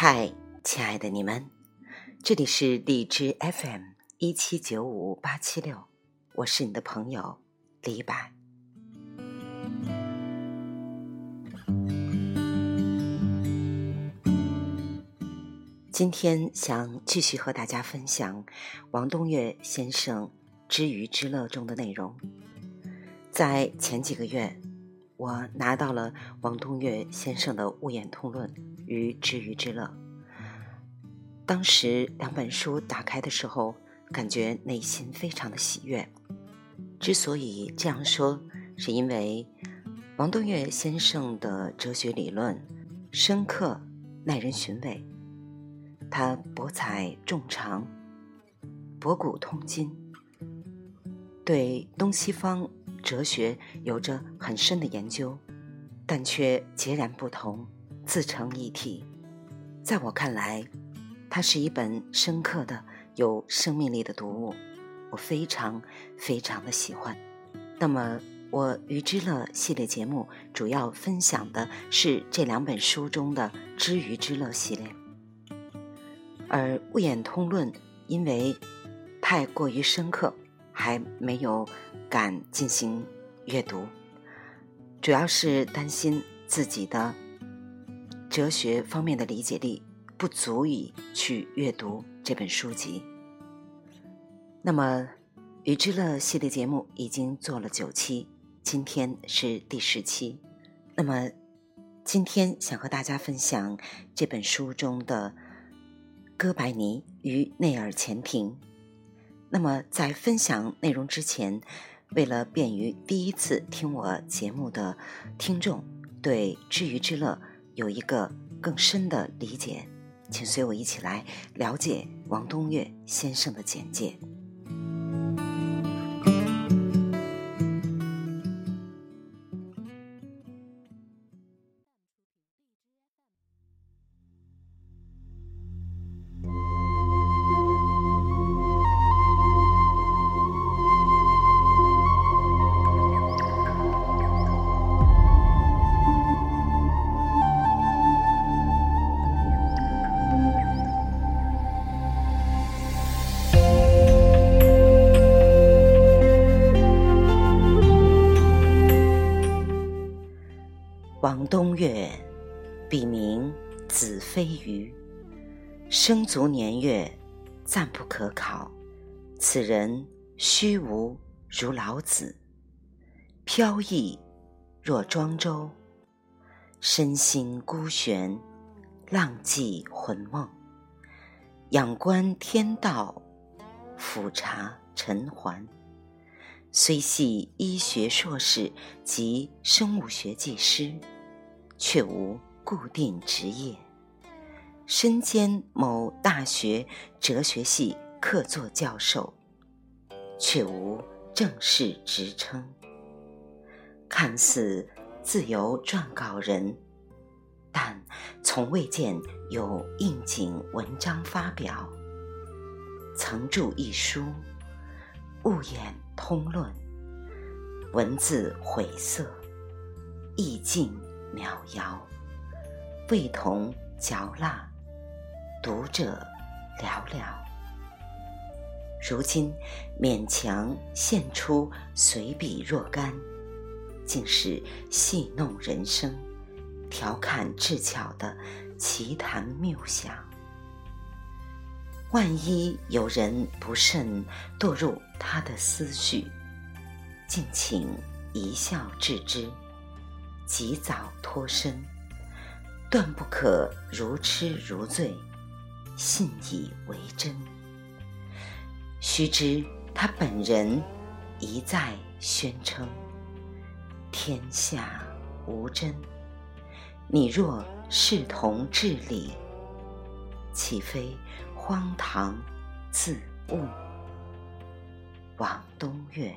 嗨，亲爱的你们，这里是荔枝 FM 一七九五八七六，我是你的朋友李白。今天想继续和大家分享王东岳先生《知鱼之乐》中的内容。在前几个月，我拿到了王东岳先生的《物演通论》与《知鱼之乐》。当时两本书打开的时候，感觉内心非常的喜悦。之所以这样说，是因为王东岳先生的哲学理论深刻、耐人寻味。他博采众长，博古通今，对东西方哲学有着很深的研究，但却截然不同，自成一体。在我看来，它是一本深刻的、有生命力的读物，我非常非常的喜欢。那么，我《鱼之乐》系列节目主要分享的是这两本书中的《知鱼之乐》系列。而《物演通论》因为太过于深刻，还没有敢进行阅读，主要是担心自己的哲学方面的理解力不足以去阅读这本书籍。那么，《鱼之乐》系列节目已经做了九期，今天是第十期。那么，今天想和大家分享这本书中的。哥白尼与内尔前庭。那么，在分享内容之前，为了便于第一次听我节目的听众对《知鱼之乐》有一个更深的理解，请随我一起来了解王东岳先生的简介。卒年月暂不可考。此人虚无如老子，飘逸若庄周，身心孤悬，浪迹魂梦，仰观天道，俯察尘寰。虽系医学硕士及生物学技师，却无固定职业。身兼某大学哲学系客座教授，却无正式职称。看似自由撰稿人，但从未见有应景文章发表。曾著一书《物演》。通论，文字晦涩，意境渺遥，味同嚼蜡，读者寥寥。如今勉强献出随笔若干，竟是戏弄人生、调侃智巧的奇谈谬想。万一有人不慎堕入他的思绪，敬请一笑置之，及早脱身，断不可如痴如醉，信以为真。须知他本人一再宣称：“天下无真。”你若视同至理，岂非？荒唐，自悟。王东岳。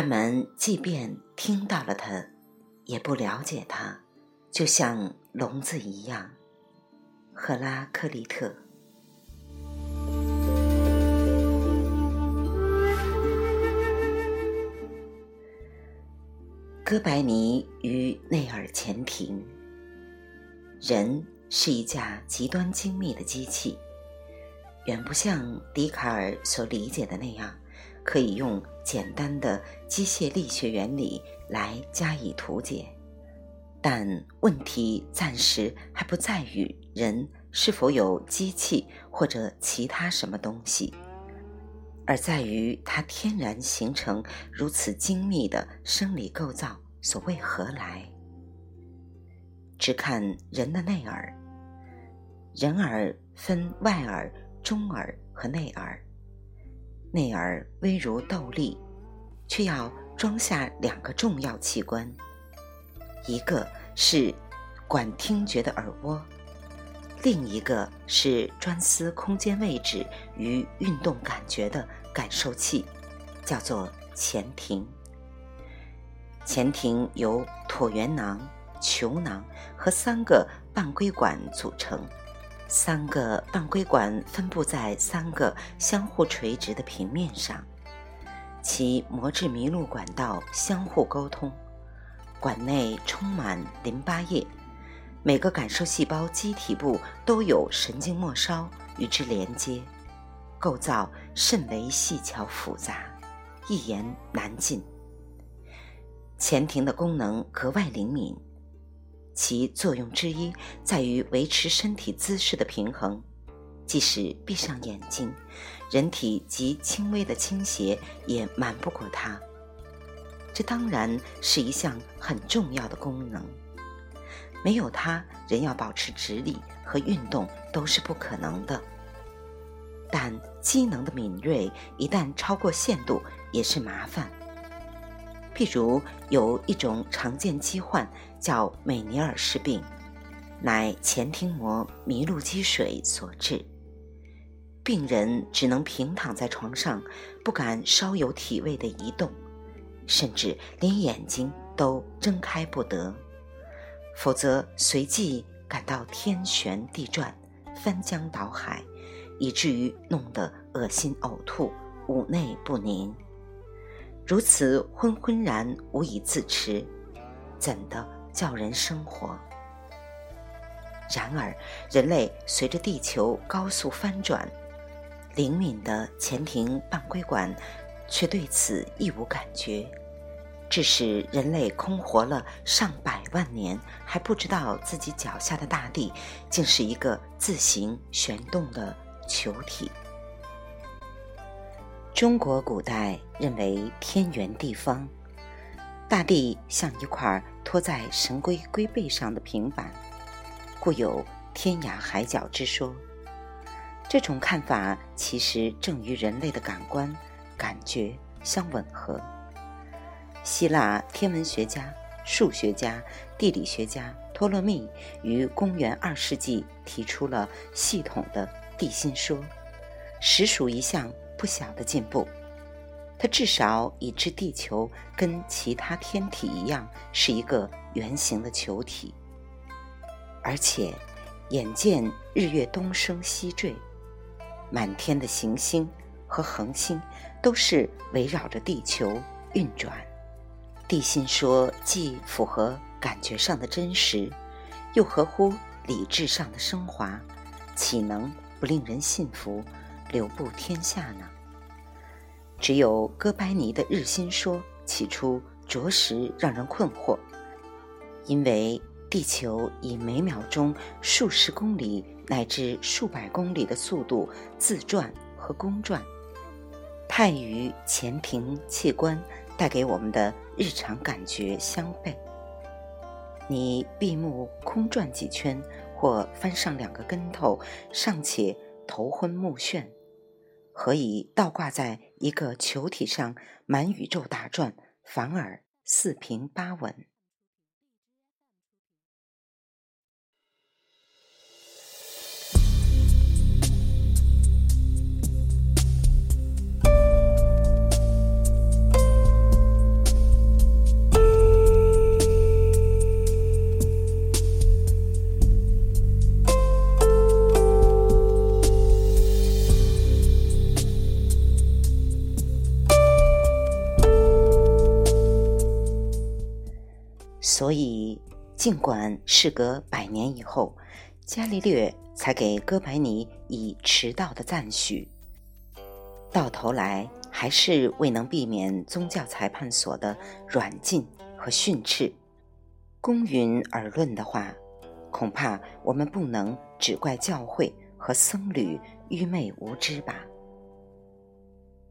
他们即便听到了它，也不了解它，就像聋子一样。赫拉克利特。哥白尼与内尔前庭。人是一架极端精密的机器，远不像笛卡尔所理解的那样，可以用简单的机械力学原理来加以图解。但问题暂时还不在于人是否有机器或者其他什么东西，而在于它天然形成如此精密的生理构造。所为何来？只看人的内耳。人耳分外耳、中耳和内耳。内耳微如豆粒，却要装下两个重要器官：一个是管听觉的耳蜗，另一个是专司空间位置与运动感觉的感受器，叫做前庭。前庭由椭圆囊、球囊和三个半规管组成，三个半规管分布在三个相互垂直的平面上，其膜质麋鹿管道相互沟通，管内充满淋巴液，每个感受细胞基体部都有神经末梢与之连接，构造甚为细巧复杂，一言难尽。前庭的功能格外灵敏，其作用之一在于维持身体姿势的平衡。即使闭上眼睛，人体极轻微的倾斜也瞒不过它。这当然是一项很重要的功能，没有它，人要保持直立和运动都是不可能的。但机能的敏锐一旦超过限度，也是麻烦。譬如有一种常见疾患叫美尼尔氏病，乃前庭膜迷路积水所致。病人只能平躺在床上，不敢稍有体位的移动，甚至连眼睛都睁开不得，否则随即感到天旋地转、翻江倒海，以至于弄得恶心呕吐、五内不宁。如此昏昏然无以自持，怎的叫人生活？然而，人类随着地球高速翻转，灵敏的前庭半规管却对此一无感觉，致使人类空活了上百万年，还不知道自己脚下的大地竟是一个自行旋动的球体。中国古代认为天圆地方，大地像一块托在神龟龟背上的平板，故有天涯海角之说。这种看法其实正与人类的感官感觉相吻合。希腊天文学家、数学家、地理学家托勒密于公元二世纪提出了系统的地心说，实属一项。不小的进步，它至少已知地球跟其他天体一样是一个圆形的球体，而且眼见日月东升西坠，满天的行星和恒星都是围绕着地球运转。地心说既符合感觉上的真实，又合乎理智上的升华，岂能不令人信服？流布天下呢？只有哥白尼的日心说起初着实让人困惑，因为地球以每秒钟数十公里乃至数百公里的速度自转和公转，太与前庭器官带给我们的日常感觉相悖。你闭目空转几圈，或翻上两个跟头，尚且头昏目眩。何以倒挂在一个球体上满宇宙打转，反而四平八稳？所以，尽管事隔百年以后，伽利略才给哥白尼以迟到的赞许，到头来还是未能避免宗教裁判所的软禁和训斥。公允而论的话，恐怕我们不能只怪教会和僧侣愚昧无知吧。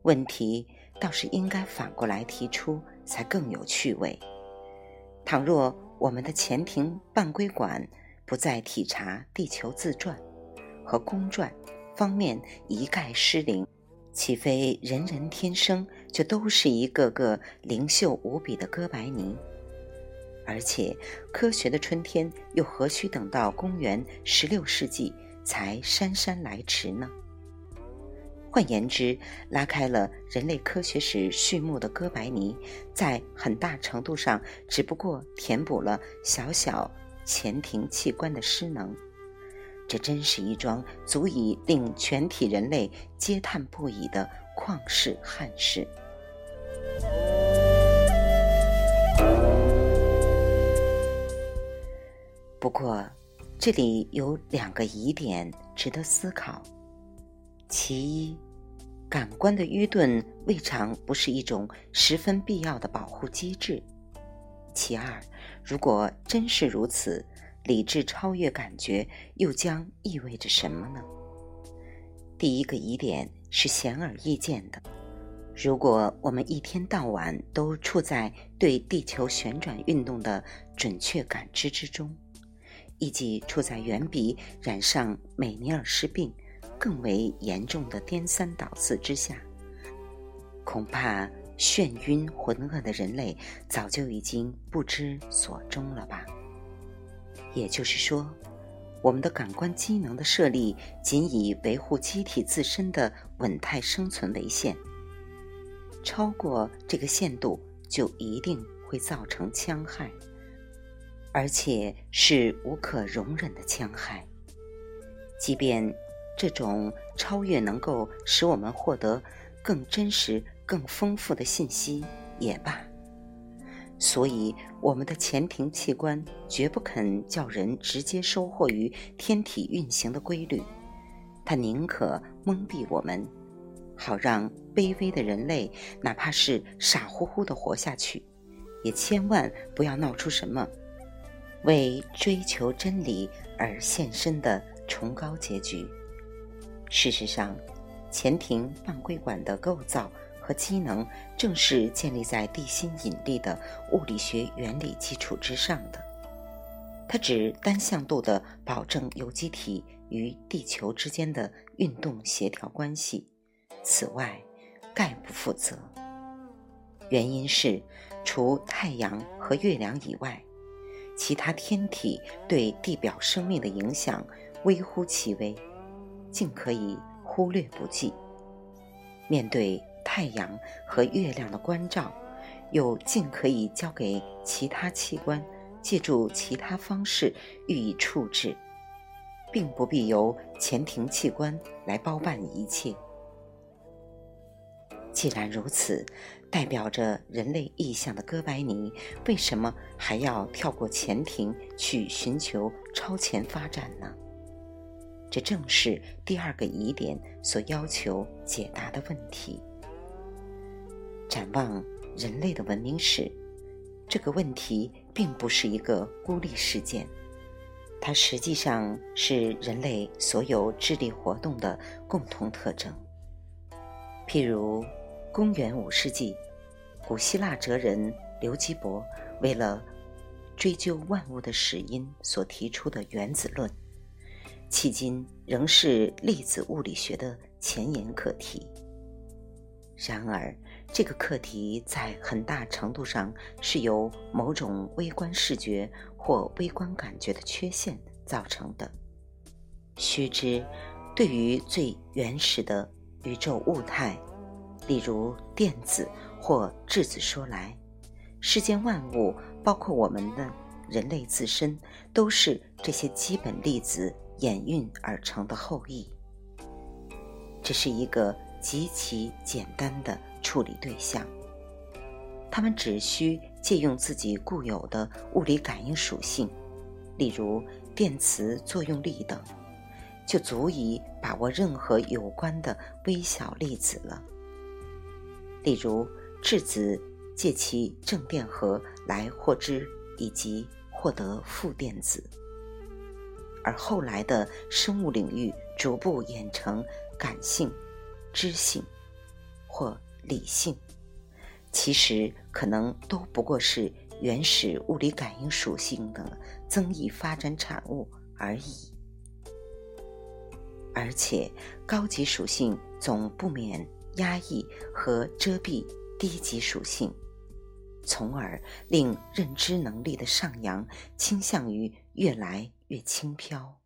问题倒是应该反过来提出，才更有趣味。倘若我们的前庭半规管不再体察地球自转和公转方面一概失灵，岂非人人天生就都是一个个灵秀无比的哥白尼？而且，科学的春天又何须等到公元十六世纪才姗姗来迟呢？换言之，拉开了人类科学史序幕的哥白尼，在很大程度上只不过填补了小小前庭器官的失能。这真是一桩足以令全体人类嗟叹不已的旷世憾事。不过，这里有两个疑点值得思考。其一，感官的愚钝未尝不是一种十分必要的保护机制。其二，如果真是如此，理智超越感觉又将意味着什么呢？第一个疑点是显而易见的：如果我们一天到晚都处在对地球旋转运动的准确感知之中，以及处在远比染上美尼尔氏病。更为严重的颠三倒四之下，恐怕眩晕浑噩的人类早就已经不知所终了吧。也就是说，我们的感官机能的设立仅以维护机体自身的稳态生存为限，超过这个限度就一定会造成戕害，而且是无可容忍的戕害，即便。这种超越能够使我们获得更真实、更丰富的信息也罢，所以我们的前庭器官绝不肯叫人直接收获于天体运行的规律，它宁可蒙蔽我们，好让卑微的人类哪怕是傻乎乎的活下去，也千万不要闹出什么为追求真理而献身的崇高结局。事实上，前庭半规管的构造和机能正是建立在地心引力的物理学原理基础之上的。它只单向度地保证有机体与地球之间的运动协调关系，此外概不负责。原因是，除太阳和月亮以外，其他天体对地表生命的影响微乎其微。尽可以忽略不计。面对太阳和月亮的关照，又尽可以交给其他器官，借助其他方式予以处置，并不必由前庭器官来包办一切。既然如此，代表着人类意向的哥白尼，为什么还要跳过前庭去寻求超前发展呢？这正是第二个疑点所要求解答的问题。展望人类的文明史，这个问题并不是一个孤立事件，它实际上是人类所有智力活动的共同特征。譬如，公元五世纪，古希腊哲人刘基伯为了追究万物的始因所提出的原子论。迄今仍是粒子物理学的前沿课题。然而，这个课题在很大程度上是由某种微观视觉或微观感觉的缺陷造成的。须知，对于最原始的宇宙物态，例如电子或质子说来，世间万物，包括我们的人类自身，都是这些基本粒子。演运而成的后裔，这是一个极其简单的处理对象。他们只需借用自己固有的物理感应属性，例如电磁作用力等，就足以把握任何有关的微小粒子了。例如质子借其正电荷来获知以及获得负电子，而后来的生物领域逐步演成感性、知性或理性。其实可能都不过是原始物理感应属性的增益发展产物而已，而且高级属性总不免压抑和遮蔽低级属性，从而令认知能力的上扬倾向于越来越轻飘。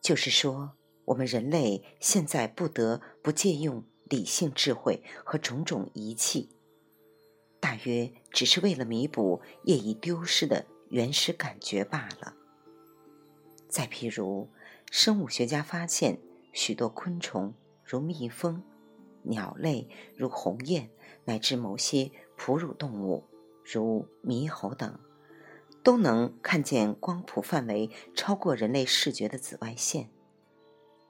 就是说，我们人类现在不得不借用理性智慧和种种仪器，大约只是为了弥补业已丢失的原始感觉罢了。再譬如，生物学家发现许多昆虫，如蜜蜂、鸟类，如鸿雁，乃至某些哺乳动物，如猕猴等。都能看见光谱范围超过人类视觉的紫外线。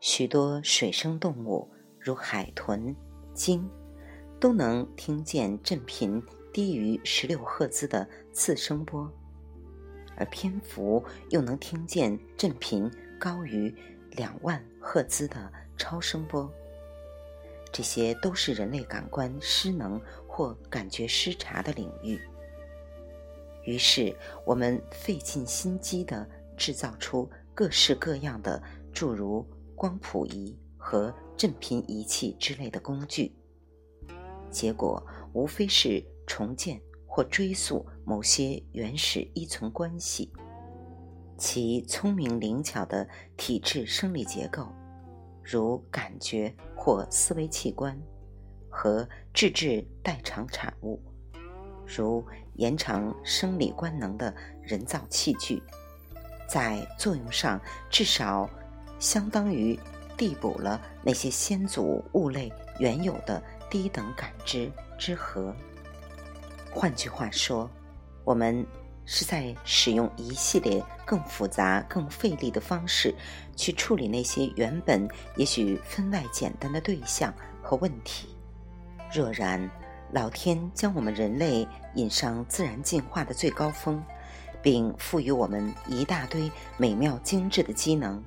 许多水生动物，如海豚、鲸，都能听见振频低于十六赫兹的次声波，而蝙蝠又能听见振频高于两万赫兹的超声波。这些都是人类感官失能或感觉失察的领域。于是，我们费尽心机地制造出各式各样的诸如光谱仪和振频仪器之类的工具，结果无非是重建或追溯某些原始依存关系，其聪明灵巧的体质生理结构，如感觉或思维器官，和自制代偿产物。如延长生理官能的人造器具，在作用上至少相当于递补了那些先祖物类原有的低等感知之和。换句话说，我们是在使用一系列更复杂、更费力的方式去处理那些原本也许分外简单的对象和问题。若然，老天将我们人类引上自然进化的最高峰，并赋予我们一大堆美妙精致的机能，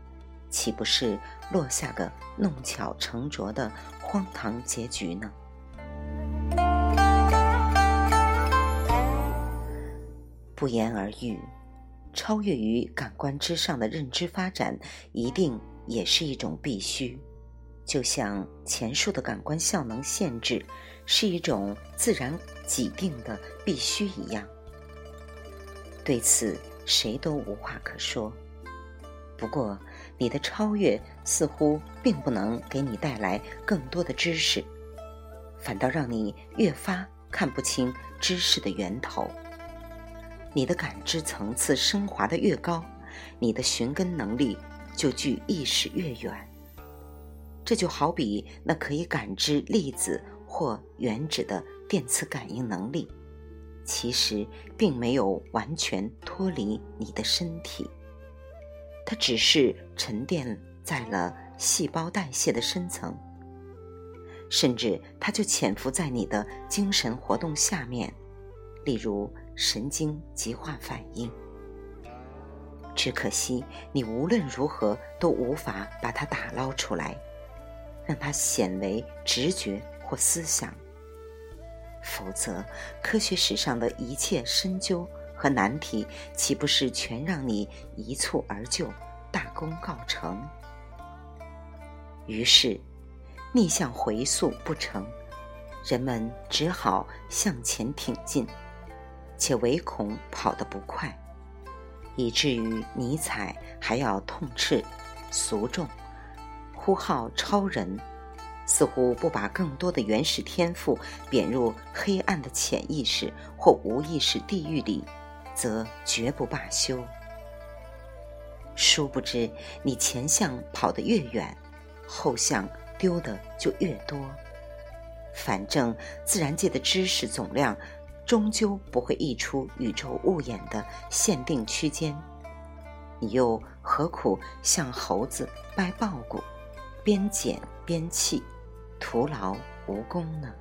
岂不是落下个弄巧成拙的荒唐结局呢？不言而喻，超越于感官之上的认知发展，一定也是一种必须。就像前述的感官效能限制是一种自然既定的必须一样，对此谁都无话可说。不过，你的超越似乎并不能给你带来更多的知识，反倒让你越发看不清知识的源头。你的感知层次升华的越高，你的寻根能力就距意识越远。这就好比那可以感知粒子或原子的电磁感应能力，其实并没有完全脱离你的身体，它只是沉淀在了细胞代谢的深层，甚至它就潜伏在你的精神活动下面，例如神经极化反应。只可惜你无论如何都无法把它打捞出来。让它显为直觉或思想，否则科学史上的一切深究和难题，岂不是全让你一蹴而就、大功告成？于是，逆向回溯不成，人们只好向前挺进，且唯恐跑得不快，以至于尼采还要痛斥俗众。呼号超人，似乎不把更多的原始天赋贬入黑暗的潜意识或无意识地狱里，则绝不罢休。殊不知，你前向跑得越远，后项丢的就越多。反正自然界的知识总量，终究不会溢出宇宙物眼的限定区间。你又何苦像猴子掰苞谷，边捡边弃，徒劳无功呢？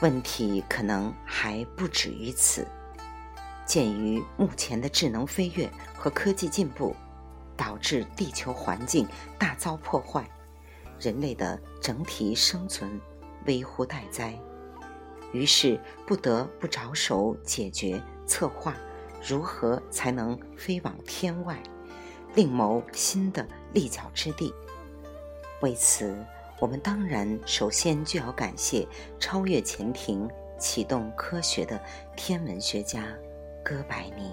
问题可能还不止于此。鉴于目前的智能飞跃和科技进步，导致地球环境大遭破坏，人类的整体生存危乎待哉。于是不得不着手解决、策划如何才能飞往天外，另谋新的立脚之地。为此，我们当然首先就要感谢超越前庭、启动科学的天文学家哥白尼。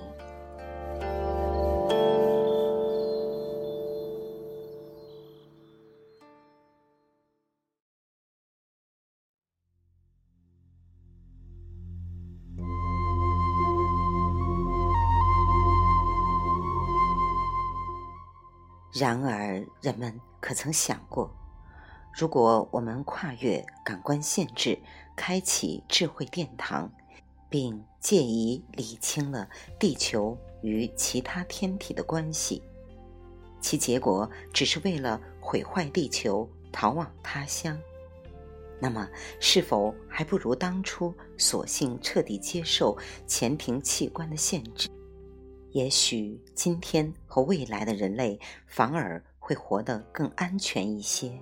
然而，人们可曾想过，如果我们跨越感官限制，开启智慧殿堂，并借以理清了地球与其他天体的关系，其结果只是为了毁坏地球，逃往他乡，那么，是否还不如当初索性彻底接受前庭器官的限制？也许今天和未来的人类反而会活得更安全一些。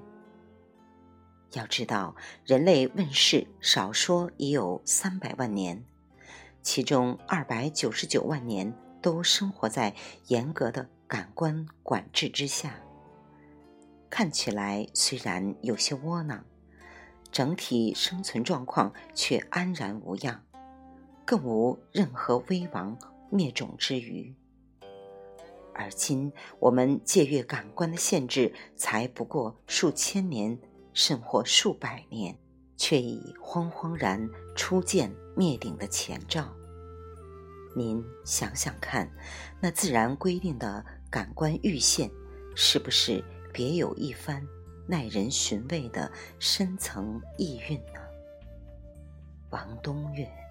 要知道，人类问世少说已有三百万年，其中二百九十九万年都生活在严格的感官管制之下。看起来虽然有些窝囊，整体生存状况却安然无恙，更无任何危亡。灭种之余，而今我们借阅感官的限制，才不过数千年，甚或数百年，却已惶惶然初见灭顶的前兆。您想想看，那自然规定的感官阈限，是不是别有一番耐人寻味的深层意蕴呢？王东岳。